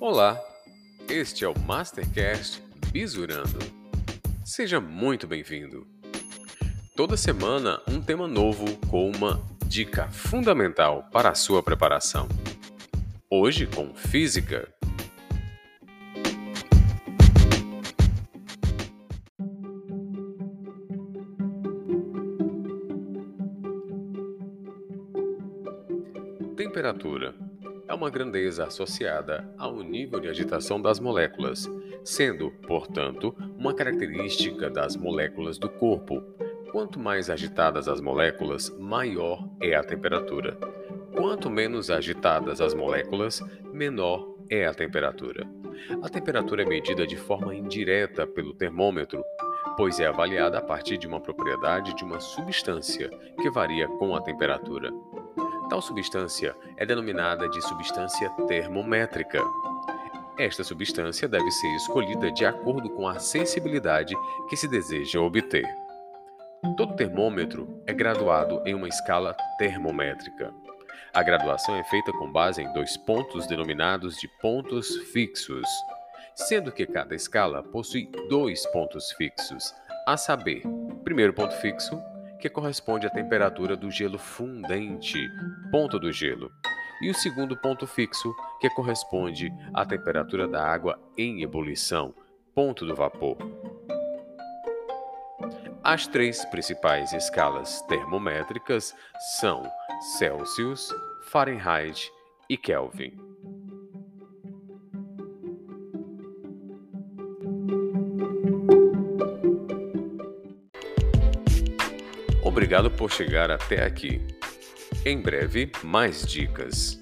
Olá, este é o Mastercast Bisurando. Seja muito bem-vindo. Toda semana, um tema novo com uma dica fundamental para a sua preparação. Hoje com Física. Temperatura é uma grandeza associada ao nível de agitação das moléculas, sendo, portanto, uma característica das moléculas do corpo. Quanto mais agitadas as moléculas, maior é a temperatura. Quanto menos agitadas as moléculas, menor é a temperatura. A temperatura é medida de forma indireta pelo termômetro, pois é avaliada a partir de uma propriedade de uma substância que varia com a temperatura. Tal substância é denominada de substância termométrica. Esta substância deve ser escolhida de acordo com a sensibilidade que se deseja obter. Todo termômetro é graduado em uma escala termométrica. A graduação é feita com base em dois pontos denominados de pontos fixos, sendo que cada escala possui dois pontos fixos, a saber, primeiro ponto fixo, que corresponde à temperatura do gelo fundente, ponto do gelo, e o segundo ponto fixo, que corresponde à temperatura da água em ebulição, ponto do vapor. As três principais escalas termométricas são Celsius, Fahrenheit e Kelvin. Obrigado por chegar até aqui. Em breve, mais dicas.